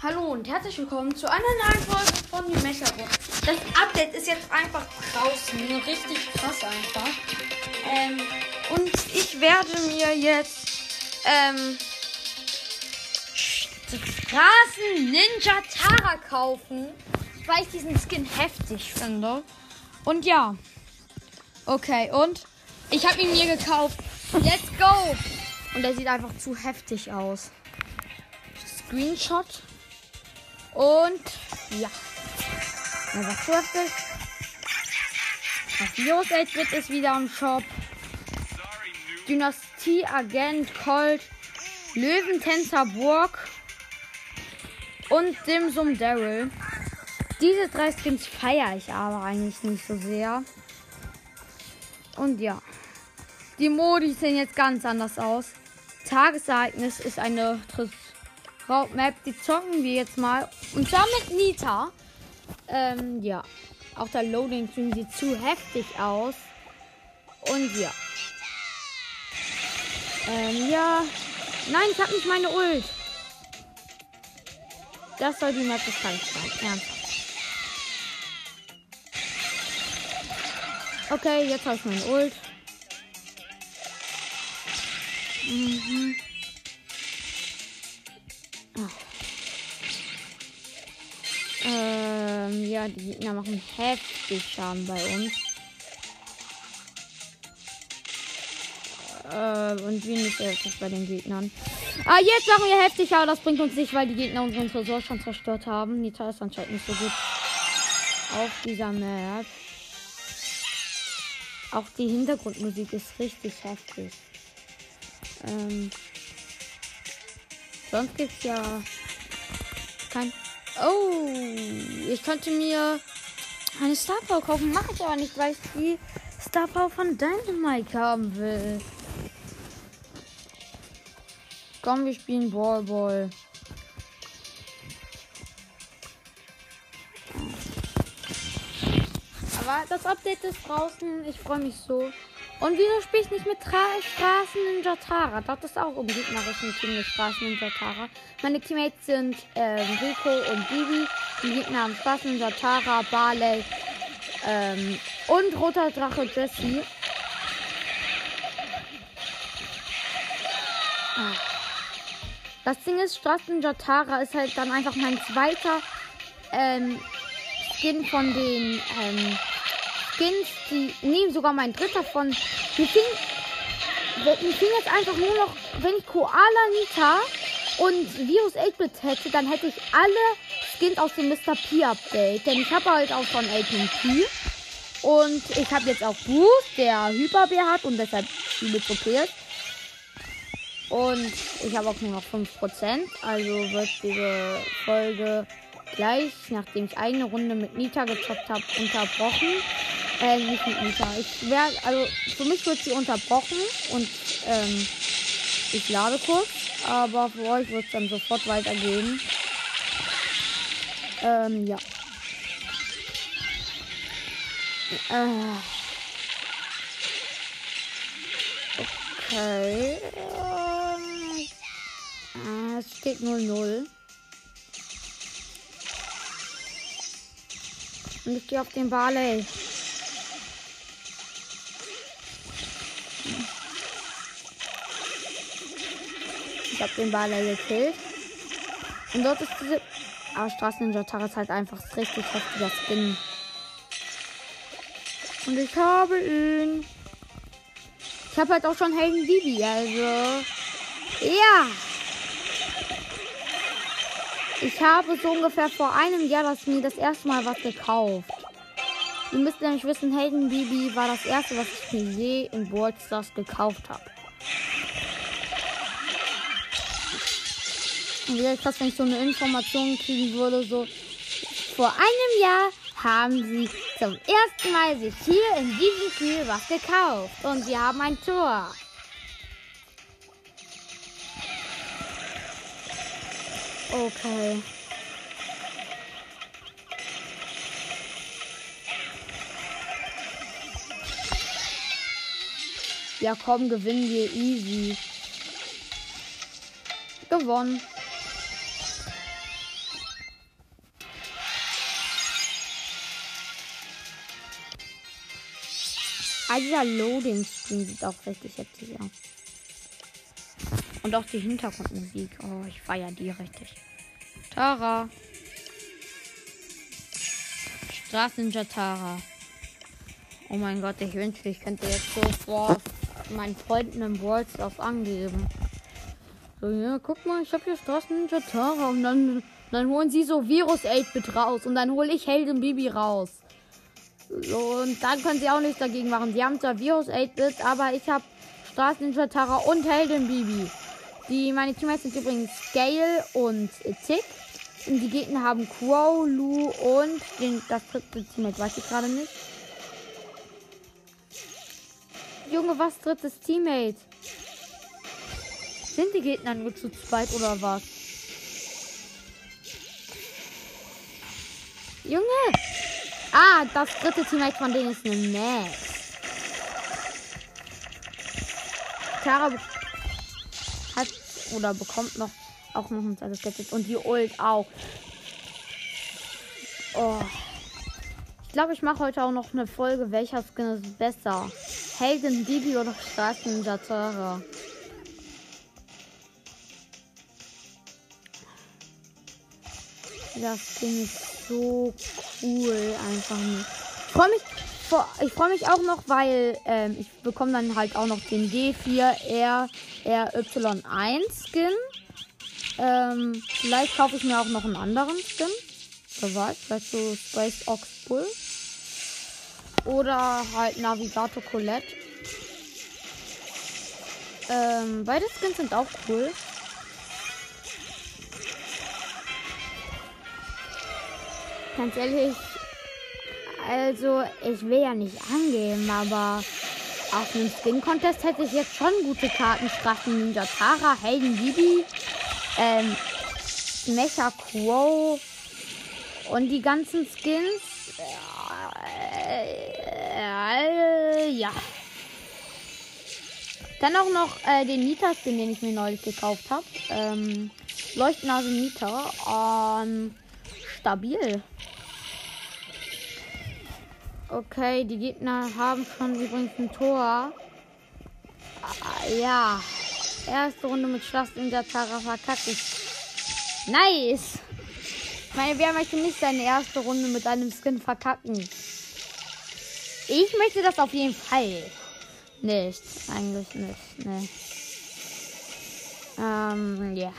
Hallo und herzlich willkommen zu einer neuen Folge von die Mecherbox. Das Update ist jetzt einfach draußen. Richtig krass einfach. Ähm, und ich werde mir jetzt ähm, Straßen Ninja Tara kaufen, weil ich diesen Skin heftig finde. Und ja. Okay, und ich habe ihn mir gekauft. Let's go! Und er sieht einfach zu heftig aus. Screenshot. Und ja. Einfach zu heftig. Virus 8 wird ist wieder am Shop. Dynastie Agent Colt. Löwentänzer Burg. Und Dimsum Daryl. Diese drei Skins feiere ich aber eigentlich nicht so sehr. Und ja. Die Modi sehen jetzt ganz anders aus. Tagesereignis ist eine Map, die zocken wir jetzt mal. Und zwar mit Nita. Ähm, ja. Auch der Loading Stream sieht zu heftig aus. Und ja. Ähm, ja. Nein, ich hab nicht meine Ult. Das soll die Map Tages sein. Ernsthaft. Okay, jetzt habe ich meine Ult. Mhm. Ähm, ja, die Gegner machen heftig Schaden bei uns. Äh, und nicht heftig bei den Gegnern. Ah, jetzt machen wir heftig, aber das bringt uns nicht, weil die Gegner unseren Tresor schon zerstört haben. Nita ist anscheinend nicht so gut auf dieser Map. Auch die Hintergrundmusik ist richtig heftig. Ähm, sonst gibt's ja kein. Oh, ich könnte mir eine Star Power kaufen, mache ich aber nicht, weil ich die Star Power von Dynamite haben will. Komm, wir spielen Ball Ball. Aber das Update ist draußen. Ich freue mich so. Und wieso spiele ich nicht mit Tra Straßen Ninja Tara? Das ist auch im gegnerischen Team mit Straßen Ninja Tara. Meine Teammates sind äh, Rico und Bibi. Die Gegner haben Straßen Ninja Tara, Barley ähm, und Roter Drache Jesse. Ah. Das Ding ist, Straßen Ninja ist halt dann einfach mein zweiter ähm, Skin von den ähm, Skins, die nehmen sogar mein dritter von. Mir fing, mir fing jetzt einfach nur noch, wenn ich Koala Nita und Virus 8-Bit hätte, dann hätte ich alle Skins aus dem Mr. P Update. Denn ich habe halt auch 18 P. Und ich habe jetzt auch Boost, der Hyperbär hat und deshalb viele ist. Und ich habe auch nur noch 5%. Also wird diese Folge gleich, nachdem ich eine Runde mit Nita gezockt habe, unterbrochen. Äh, nicht mit Nita. Ich werde, also für mich wird sie unterbrochen und ähm, ich lade kurz, aber für euch wird es dann sofort weitergehen. Ähm, ja. Äh. Okay. Ähm, es steht 0-0. Und ich gehe auf den Barley. Ich habe den Barley gekillt. Und dort ist diese. Aber Straßen Ninja Tara ist halt einfach richtig heftiger Skin. Und ich habe ihn. Ich habe halt auch schon Helden Bibi, also. Ja. Ich habe so ungefähr vor einem Jahr das mir das erste Mal was gekauft. Ihr müsst nämlich wissen, Helden Bibi war das erste, was ich mir je in Stars gekauft habe. Wäre krass, wenn ich so eine Information kriegen würde, so vor einem Jahr haben sie zum ersten Mal sich hier in diesem Spiel was gekauft und sie haben ein Tor. Okay. Ja, komm, gewinnen wir easy. Gewonnen. Ah, dieser Loading-Screen sieht auch richtig heftig aus. Und auch die Hintergrundmusik. Oh, ich feiere die richtig. Tara. Straßenninja Tara. Oh mein Gott, ich wünschte, ich könnte jetzt so vor meinen Freunden im Worldstars angeben. So, ja, guck mal, ich habe hier Straßenninja Tara. Und dann, dann holen sie so Virus 8-Bit raus. Und dann hole ich Helden Bibi raus. Und dann können sie auch nichts dagegen machen. Sie haben zwar Virus 8-Bit, aber ich habe Straßenninja Tara und Helden Bibi. Die, meine Teammates sind übrigens Gale und Tick. Und die Gegner haben Crow, Lu und den, das dritte Teammate, weiß ich gerade nicht. Junge, was drittes Teammate? Sind die Gegner nur zu zweit oder was? Junge! Ah, das dritte Teammate von denen ist eine Max. Tara hat oder bekommt noch auch noch ein zweites Gadget und die Ult auch. Oh. Ich glaube, ich mache heute auch noch eine Folge, welcher Skin ist besser. Helden, Bibi oder Straßen Tara. Das Ding ist so cool, einfach nicht. Ich freue mich, ich freue mich auch noch, weil ähm, ich bekomme dann halt auch noch den D4 RY1 Skin. Ähm, vielleicht kaufe ich mir auch noch einen anderen Skin. Wer weiß, vielleicht so Space Ox Bull. Oder halt Navigator Colette. Ähm, beide Skins sind auch cool. Ganz ehrlich, also ich will ja nicht angeben, aber auf einem Skin-Contest hätte ich jetzt schon gute Karten. Straßen Ninja Tara, Helden Bibi, ähm, Mecha Crow und die ganzen Skins. Äh, ja. Dann auch noch äh, den Nita-Skin, den ich mir neulich gekauft habe. Ähm, Leuchtnase Nita. Ähm, stabil. Okay, die Gegner haben schon übrigens ein Tor. Ah, ja. Erste Runde mit Schlacht in der Tara verkackt. Nice. Ich meine, wer möchte nicht seine erste Runde mit einem Skin verkacken? Ich möchte das auf jeden Fall. Nicht. Eigentlich nicht. Ne. Ähm, ja.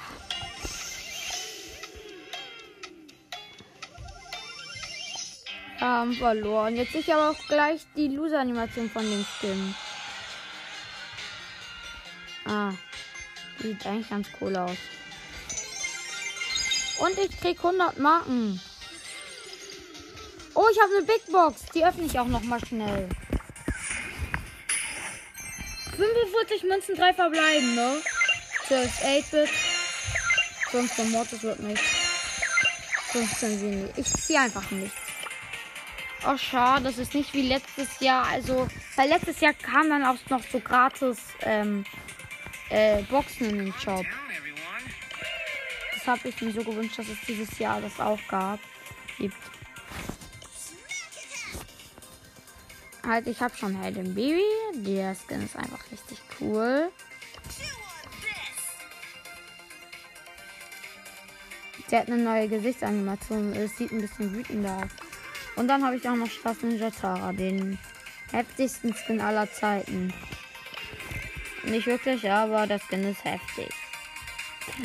Haben verloren. Jetzt ich aber auch gleich die Loser-Animation von dem Skin. Ah. Sieht eigentlich ganz cool aus. Und ich krieg 100 Marken. Oh, ich habe eine Big Box. Die öffne ich auch noch mal schnell. 45 Münzen, 3 verbleiben, ne? 12 8-Bit. 15 Mortis wird nicht. 15 Sini. Ich ziehe einfach nicht. Oh, schade, das ist nicht wie letztes Jahr. Also, weil letztes Jahr kam dann auch noch so gratis ähm, äh, Boxen in den Shop. Das habe ich mir so gewünscht, dass es dieses Jahr das auch gab. Gibt. Halt, ich habe schon im Baby. Der Skin ist einfach richtig cool. Der hat eine neue Gesichtsanimation. Es sieht ein bisschen wütend aus. Und dann habe ich auch noch Straßen Tara, den heftigsten Skin aller Zeiten. Nicht wirklich, aber das Skin ist heftig.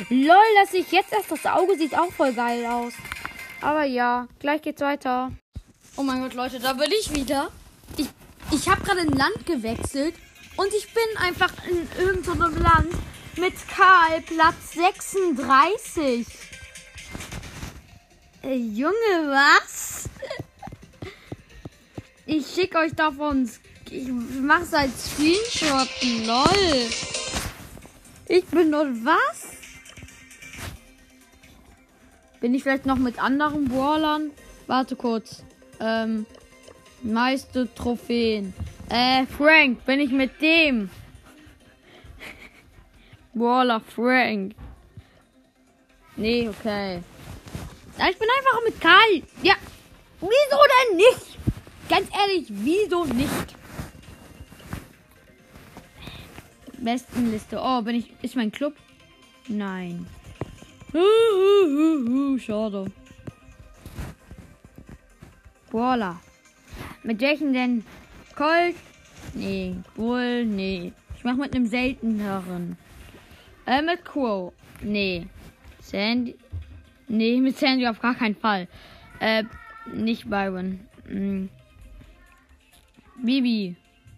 Lol, dass ich jetzt erst das Auge sieht auch voll geil aus. Aber ja, gleich geht's weiter. Oh mein Gott, Leute, da bin ich wieder. Ich, ich habe gerade ein Land gewechselt und ich bin einfach in irgendeinem Land mit Karl Platz 36. Äh, Junge, was? Ich schicke euch davon. Ich mach's als Screenshot. Lol. Ich bin dort was? Bin ich vielleicht noch mit anderen Brawlern? Warte kurz. Ähm, meiste Trophäen. Äh, Frank, bin ich mit dem? Brawler Frank. Nee, okay. Ich bin einfach mit Karl. Ja. Wieso denn nicht? Ganz ehrlich, wieso nicht? Bestenliste. Oh, bin ich. Ist mein Club? Nein. Schade. Brawler. Mit welchen denn? Colt? Nee. Bull? Nee. Ich mach mit einem selteneren. Äh, mit Crow? Nee. Sandy? Nee, mit Sandy auf gar keinen Fall. Äh, nicht Byron. Hm. Bibi.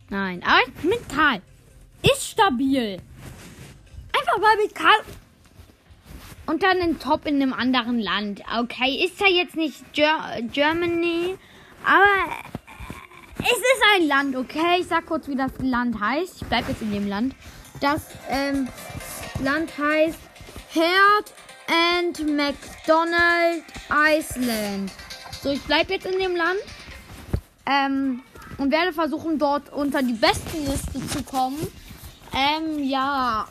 Nein. Aber mit Karl. Ist stabil. Einfach mal mit Karl. Und dann ein Top in einem anderen Land. Okay, ist ja jetzt nicht Ger Germany, aber es ist ein Land, okay? Ich sag kurz, wie das Land heißt. Ich bleib jetzt in dem Land. Das ähm, Land heißt Herd and McDonald Iceland. So, ich bleib jetzt in dem Land. Ähm, und werde versuchen, dort unter die besten Liste zu kommen. Ähm, ja.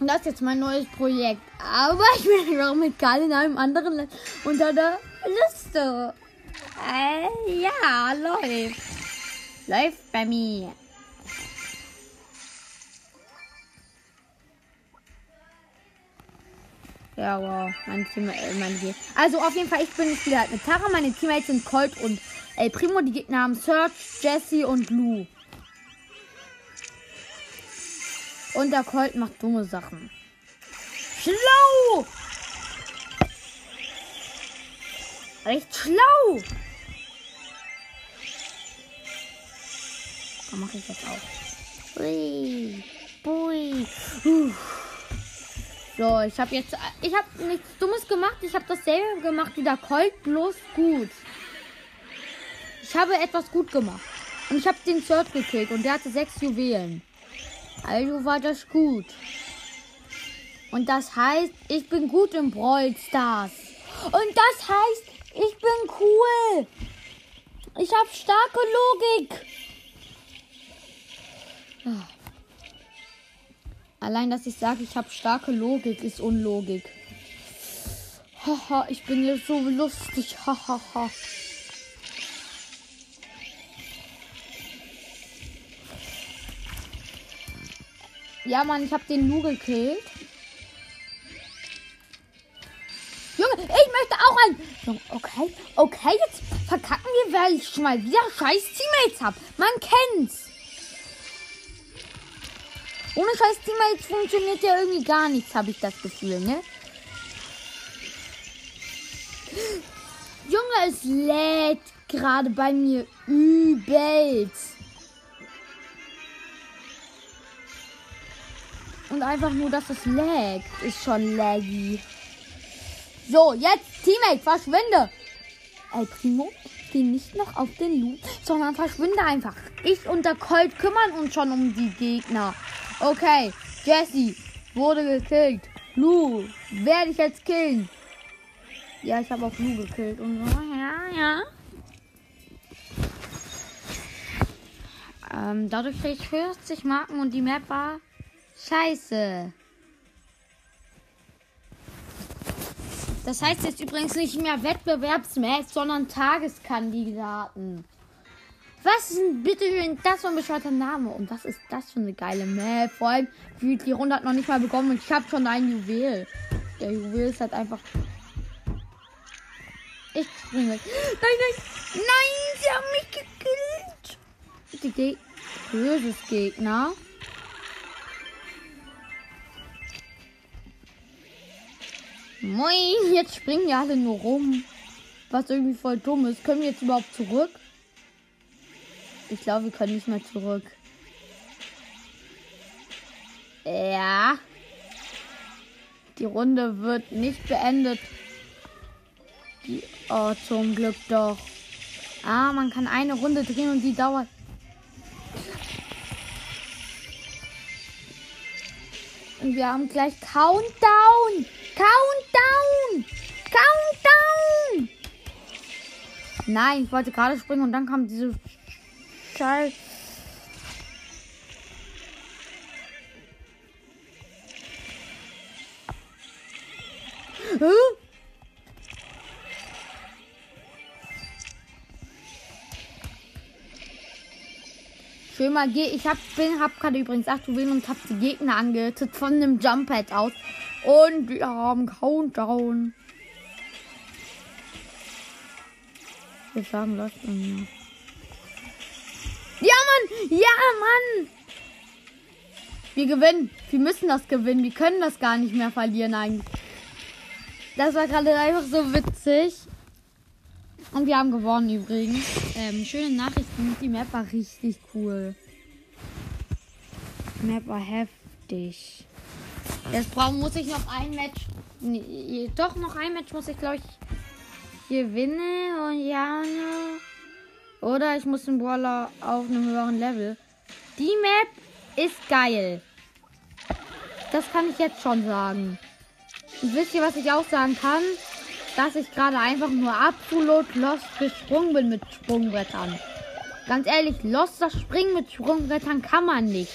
Das ist jetzt mein neues Projekt. Aber ich bin einfach mit Karl in einem anderen Land unter der Liste. Äh, ja, läuft. Läuft bei mir. Ja, wow. Mein Team, äh, meine Team. Also auf jeden Fall, ich bin wieder halt mit Tara. Meine Teammates sind Colt und El Primo. Die Gegner haben Serge, Jesse und Lou. Und der Colt macht dumme Sachen. Schlau! Recht schlau! Da mache ich jetzt auch. Ui, bui. Uh. So, ich habe jetzt, ich habe nichts Dummes gemacht. Ich habe dasselbe gemacht wie der Colt, bloß gut. Ich habe etwas gut gemacht. Und ich habe den Search gekillt und der hatte sechs Juwelen. Also war das gut. Und das heißt, ich bin gut im Brawl Stars. Und das heißt, ich bin cool. Ich habe starke Logik. Allein, dass ich sage, ich habe starke Logik, ist Unlogik. Haha, ich bin so lustig. Hahaha. Ja, Mann, ich habe den Lu gekillt. Junge, ich möchte auch ein. Junge, okay, okay, jetzt verkacken wir, weil ich schon mal wieder scheiß Teammates hab. Man kennt's. Ohne scheiß Teammates funktioniert ja irgendwie gar nichts, habe ich das Gefühl, ne? Junge, es lädt gerade bei mir übelst. Und einfach nur, dass es laggt, ist schon laggy. So, jetzt, Teammate, verschwinde. Ey, Primo, geh nicht noch auf den Loot, sondern verschwinde einfach. Ich und der Colt kümmern uns schon um die Gegner. Okay, Jesse wurde gekillt. Lu, werde ich jetzt killen. Ja, ich habe auch Lu gekillt und so. Ja, ja. Ähm, dadurch kriege ich 40 Marken und die Map war Scheiße. Das heißt jetzt übrigens nicht mehr Wettbewerbsmatch, sondern Tageskandidaten. Was ist denn bitte das für ein bescheuerter Name? Und was ist das für eine geile Map? Vor allem, die Runde hat noch nicht mal bekommen und ich habe schon ein Juwel. Der Juwel ist halt einfach. Ich springe. Nein, nein, nein, sie haben mich gekillt. Die Ge Böses Gegner. Moin, jetzt springen ja alle nur rum. Was irgendwie voll dumm ist. Können wir jetzt überhaupt zurück? Ich glaube, wir können nicht mehr zurück. Ja. Die Runde wird nicht beendet. Die, oh, zum Glück doch. Ah, man kann eine Runde drehen und die dauert. Und wir haben gleich Countdown. Countdown! Countdown! Nein, ich wollte gerade springen und dann kam diese Scheiß. Huh? Schön mal, ich hab, bin, hab gerade übrigens 8 Juwelen und hab die Gegner angehittet von einem Jump Pad aus. Und wir haben Countdown. Wir sagen das. Ja, Mann! Ja, Mann! Wir gewinnen. Wir müssen das gewinnen. Wir können das gar nicht mehr verlieren eigentlich. Das war gerade einfach so witzig. Und wir haben gewonnen übrigens. Ähm, schöne Nachrichten. Die Map war richtig cool. Die Map war heftig. Jetzt brauchen muss ich noch ein Match. Nee, doch noch ein Match muss ich glaube ich gewinnen und ja. Ne. Oder ich muss den Brawler auf einem höheren Level. Die Map ist geil. Das kann ich jetzt schon sagen. Und wisst ihr, was ich auch sagen kann? Dass ich gerade einfach nur absolut lost gesprungen bin mit Sprungbrettern. Ganz ehrlich, lost das Springen mit Sprungbrettern kann man nicht.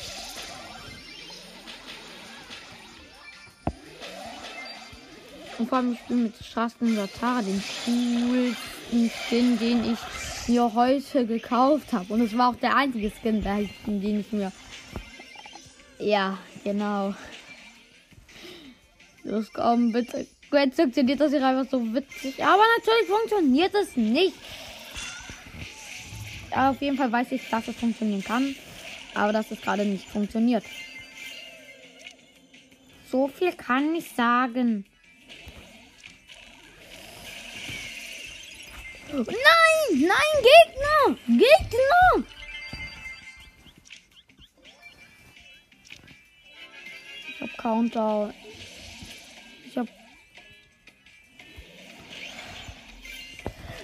Und vor allem, ich bin mit Straßen Satara den coolsten Skin, den ich mir heute gekauft habe. Und es war auch der einzige Skin, den ich mir. Ja, genau. Los, komm, bitte. Jetzt funktioniert das hier einfach so witzig. Aber natürlich funktioniert es nicht. Ja, auf jeden Fall weiß ich, dass es funktionieren kann. Aber dass es gerade nicht funktioniert. So viel kann ich sagen. Nein! Nein, Gegner! Gegner! Ich hab Countdown. Ich hab.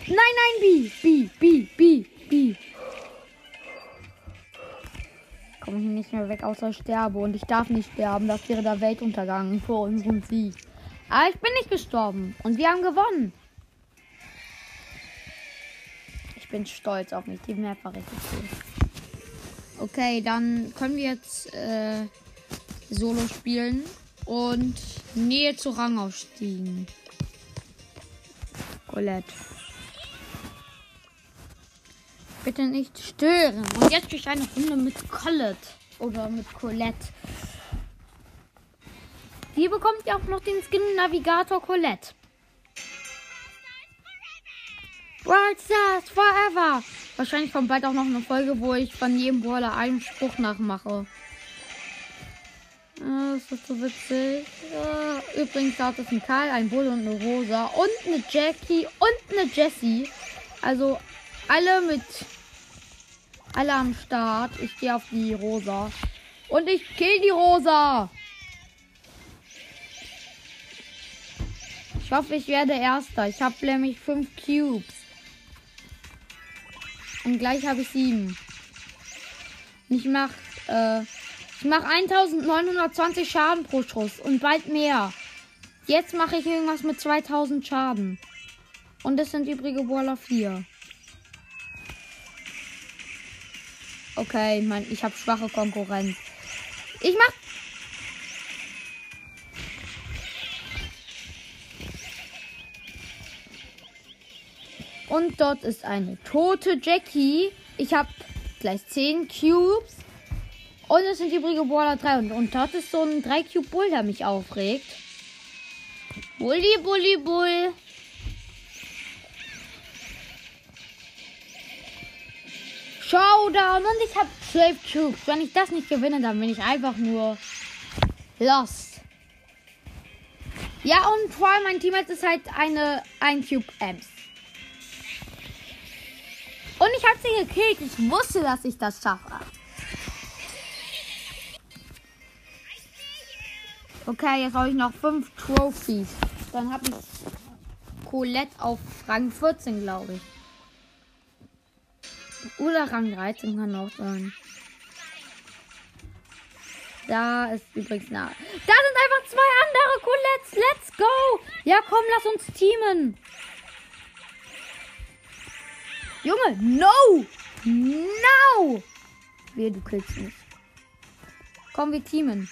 Nein, nein, B, B, B, B, B. Komme hier nicht mehr weg, außer ich sterbe. Und ich darf nicht sterben. Das wäre der Weltuntergang für unseren Sieg. Aber ich bin nicht gestorben. Und wir haben gewonnen. Bin stolz auf mich. Die Map war richtig cool. Okay, dann können wir jetzt äh, Solo spielen und Nähe zu Rangaufstiegen. Colette. Bitte nicht stören. Und jetzt durch eine Runde mit Colette. Oder mit Colette. Hier bekommt ihr auch noch den Skin Navigator Colette. World Stars Forever. Wahrscheinlich kommt bald auch noch eine Folge, wo ich von jedem Brawler einen Spruch nachmache. Ah, das ist so witzig. Ja. Übrigens da ist ein Karl, ein Bull und eine Rosa und eine Jackie und eine Jessie. Also alle mit alle am Start. Ich gehe auf die Rosa. Und ich kill die Rosa. Ich hoffe, ich werde Erster. Ich habe nämlich fünf Cubes. Und gleich habe ich sieben. Ich mach, äh, ich mach 1920 Schaden pro Schuss und bald mehr. Jetzt mache ich irgendwas mit 2000 Schaden. Und das sind übrige Brawler 4. Okay, mein, ich habe schwache Konkurrenz. Ich mach. Und dort ist eine tote Jackie. Ich habe gleich 10 Cubes. Und es sind übrige Brawler 3. Und, und dort ist so ein 3 Cube Bull, der mich aufregt. Bulli, Bulli, Bull. Showdown und ich habe 12 Cubes. Wenn ich das nicht gewinne, dann bin ich einfach nur lost. Ja, und vor allem mein Teammate ist halt eine 1 Cube Ems. Und ich habe sie gekillt. Ich wusste, dass ich das schaffe. Okay, jetzt habe ich noch 5 Trophies. Dann habe ich Colette auf Rang 14, glaube ich. Oder Rang 13 kann auch sein. Da ist übrigens nah. Da sind einfach zwei andere Colettes. Let's go. Ja, komm, lass uns teamen. Junge, no! No! Wehe, du killst mich. Komm, wir teamen.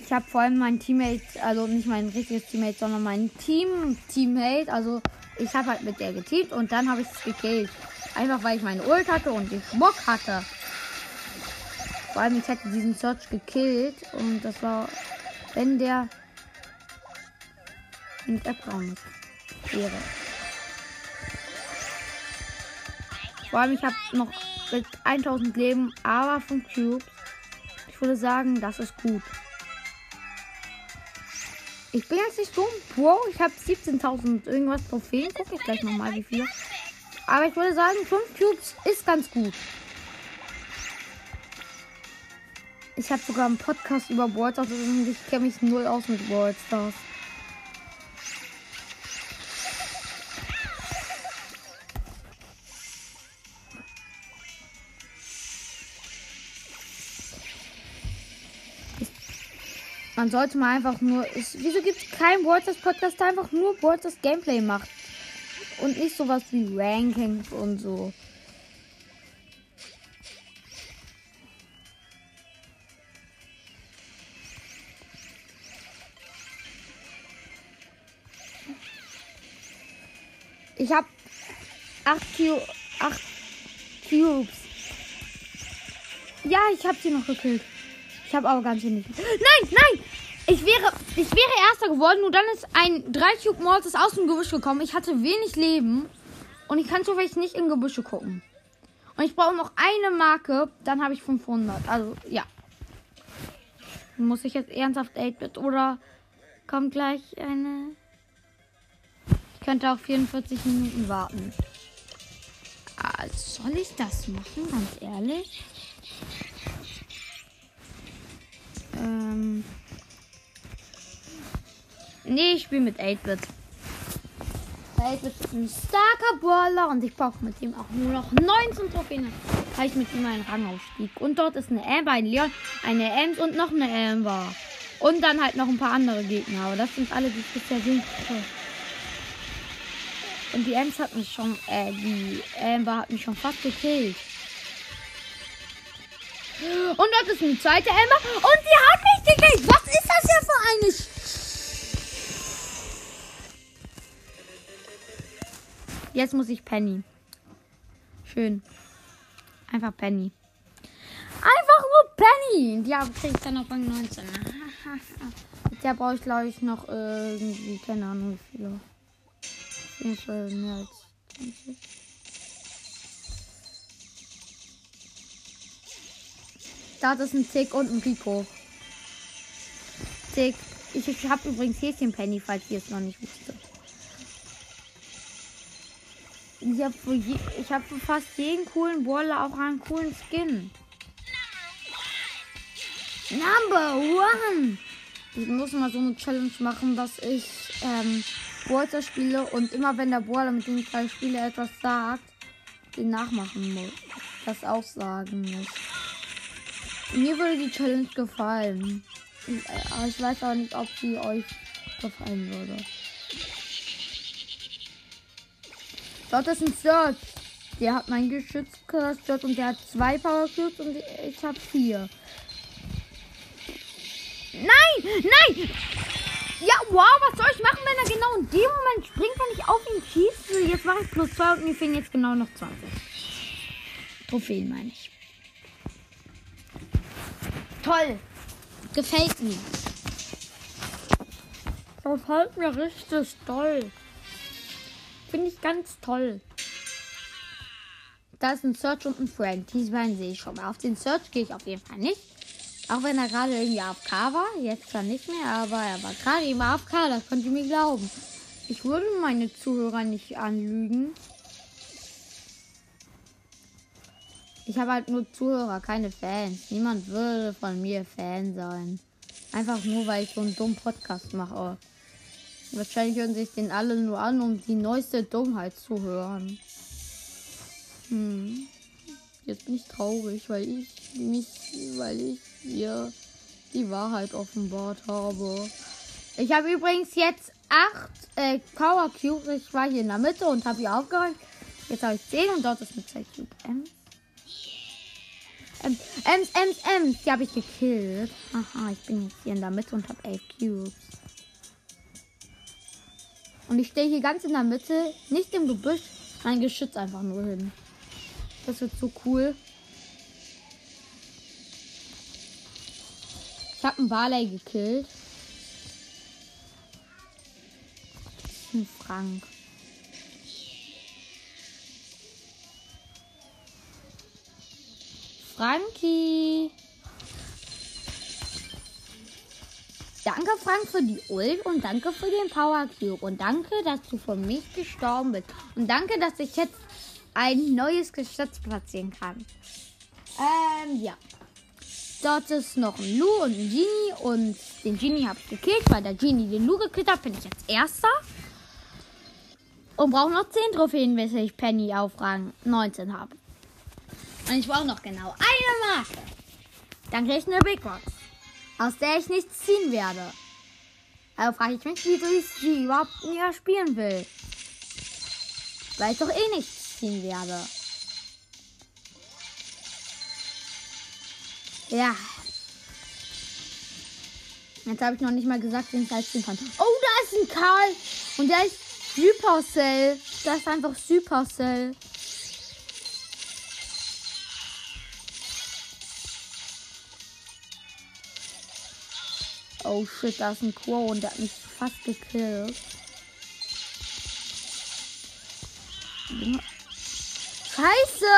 Ich habe vor allem mein Teammate, also nicht mein richtiges Teammate, sondern mein Team, Teammate, also ich habe halt mit der geteamt und dann habe ich es gekillt. Einfach weil ich meine Ult hatte und ich Bock hatte. Vor allem ich hätte diesen Search gekillt und das war, wenn der nicht abgehauen wäre. Vor allem ich habe noch mit 1000 Leben, aber 5 Cubes. Ich würde sagen, das ist gut. Ich bin jetzt nicht so wow. Ich habe 17.000 irgendwas Trophäen. Gucke ich gleich nochmal, wie viele. Aber ich würde sagen, 5 Cubes ist ganz gut. Ich habe sogar einen Podcast über Ballstars und ich kenne mich null aus mit Ballstars. Man sollte mal einfach nur. Es, wieso gibt es keinen Watchers Podcast, der einfach nur Watchers Gameplay macht? Und nicht sowas wie Rankings und so. Ich habe 8 8 Cubes. Ja, ich habe sie noch gekillt. Ich habe aber ganz nicht. Nein, nein! Ich wäre, ich wäre Erster geworden, nur dann ist ein 3 Cube Mortis aus dem Gebüsch gekommen. Ich hatte wenig Leben und ich kann zufällig nicht in Gebüsche gucken. Und ich brauche noch eine Marke, dann habe ich 500. Also, ja. Muss ich jetzt ernsthaft 8-Bit oder kommt gleich eine... Ich könnte auch 44 Minuten warten. Ah, soll ich das machen, ganz ehrlich? Ähm. Nee, ich spiele mit 8-Bit. 8-Bit ist ein starker Brawler und ich brauche mit ihm auch nur noch 19 Trophäen. Habe ich mit ihm einen Rangaufstieg. Und dort ist eine Amber, ein Leon, eine Ems und noch eine Amber. Und dann halt noch ein paar andere Gegner. Aber das sind alle, die ich bisher sind. Und die Ems hat mich schon, äh, die Amber hat mich schon fast gekillt. Und dort ist eine zweite Emma. Und sie hat mich gekillt. Was ist das hier für eine... Jetzt muss ich Penny. Schön. Einfach Penny. Einfach nur Penny. Die kriege ich dann auf Rang 19. Mit der brauche ich, glaube ich, noch irgendwie, keine Ahnung, wie viele. Auf jeden Fall mehr als 20. Da ist ein Tick und ein Rico. Tick. Ich, ich habe übrigens Häschen Penny, falls ihr es noch nicht wusstet. Ich habe hab für fast jeden coolen Brawler auch einen coolen Skin. Number one! Ich muss mal so eine Challenge machen, dass ich ähm, Brawler spiele und immer wenn der Brawler, mit dem ich gerade spiele, etwas sagt, den nachmachen muss. Das auch sagen muss. Mir würde die Challenge gefallen. Aber ich weiß auch nicht, ob sie euch gefallen würde. Dort ist ein Search. Der hat mein Geschütz zerstört und der hat zwei Power Cubes und ich habe vier. Nein! Nein! Ja, wow, was soll ich machen, wenn er genau in dem Moment springt, wenn ich auf ihn schieße? Jetzt mache ich plus zwei und mir fehlen jetzt genau noch 20. Trophäen meine ich. Toll. Gefällt mir. Gefällt mir richtig toll. Finde ich ganz toll. Da ist ein Search und ein Friend. Die beiden sehe ich schon mal. Auf den Search gehe ich auf jeden Fall nicht. Auch wenn er gerade irgendwie AFK war. Jetzt zwar nicht mehr, aber er war gerade eben AFK. Das könnt ihr mir glauben. Ich würde meine Zuhörer nicht anlügen. Ich habe halt nur Zuhörer, keine Fans. Niemand würde von mir Fan sein. Einfach nur, weil ich so einen dummen Podcast mache. Wahrscheinlich hören sich den alle nur an, um die neueste Dummheit zu hören. Hm. Jetzt bin ich traurig, weil ich mich, weil ich hier die Wahrheit offenbart habe. Ich habe übrigens jetzt acht äh, Power Cubes. Ich war hier in der Mitte und habe hier aufgeräumt. Jetzt habe ich 10 und dort ist eine 2 Cube M. Ems, Ems, Ems, Ems. Die habe ich gekillt. Aha, ich bin jetzt hier in der Mitte und habe 11 Cubes. Und ich stehe hier ganz in der Mitte, nicht im Gebüsch, ein Geschütz einfach nur hin. Das wird so cool. Ich habe einen Barley gekillt. Ein Frank. Frankie. Danke, Frank, für die Ult und danke für den Power Cube. Und danke, dass du von mich gestorben bist. Und danke, dass ich jetzt ein neues Geschütz platzieren kann. Ähm, ja. Dort ist noch ein Lu und ein Genie. Und den Genie habe ich gekillt, weil der Genie den Lu gekillt hat, bin ich jetzt Erster. Und brauche noch 10 Trophäen, bis ich Penny auf Rang 19 habe. Und ich brauche noch genau eine Marke. Dann kriege ich eine Big Box, aus der ich nichts ziehen werde. Also frage ich mich, wieso ich sie überhaupt mehr spielen will. Weil ich doch eh nichts ziehen werde. Ja. Jetzt habe ich noch nicht mal gesagt, wen ich als ziehen kann. Oh, da ist ein Karl. Und der ist Supercell. Das ist einfach Supercell. Oh shit, da ist ein Quo und der hat mich fast gekillt. Scheiße!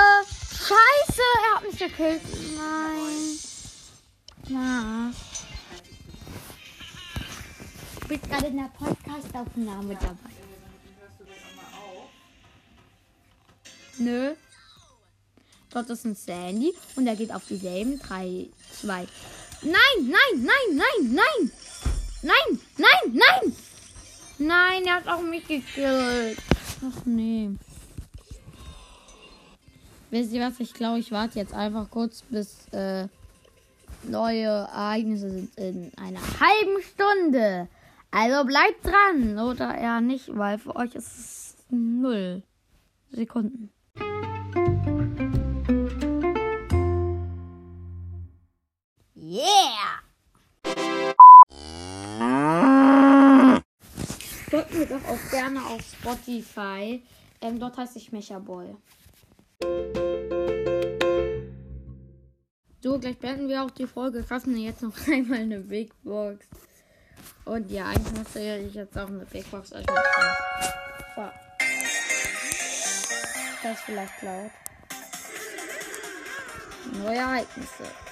Scheiße! Er hat mich gekillt. Nein. Na. Ich bin gerade in der Podcast-Aufnahme dabei. Nö. Dort ist ein Sandy und er geht auf dieselben 3, 2. Nein, nein, nein, nein, nein. Nein, nein, nein. Nein, er hat auch mich gekillt. Ach nee. Wisst ihr was? Ich glaube, ich warte jetzt einfach kurz, bis äh, neue Ereignisse sind in einer halben Stunde. Also bleibt dran oder eher nicht, weil für euch ist es null Sekunden. Yeah! Folgt mir doch auch gerne auf Spotify. Ähm, dort heiße ich Mechaboy. So, gleich beenden wir auch die Folge. Fassen wir jetzt noch einmal eine Big Box. Und ja, eigentlich müsste ich jetzt auch eine Big Box öffnen. Das ist vielleicht laut. Neue Ereignisse.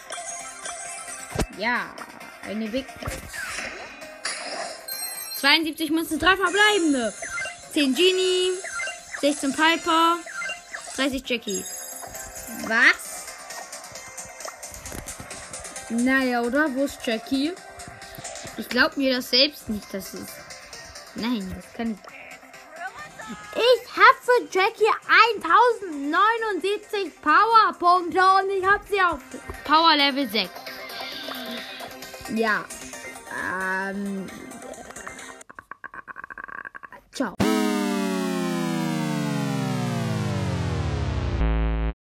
Ja, eine Big Box. 72 Münzen, 3 verbleibende. 10 Genie, 16 Piper, 30 Jackie. Was? Naja, oder? Wo ist Jackie? Ich glaube mir das selbst nicht, dass es. Nein, das kann ich. Ich habe für Jackie 1079 Powerpunkte und ich habe sie auf Power Level 6. Ja. Ähm,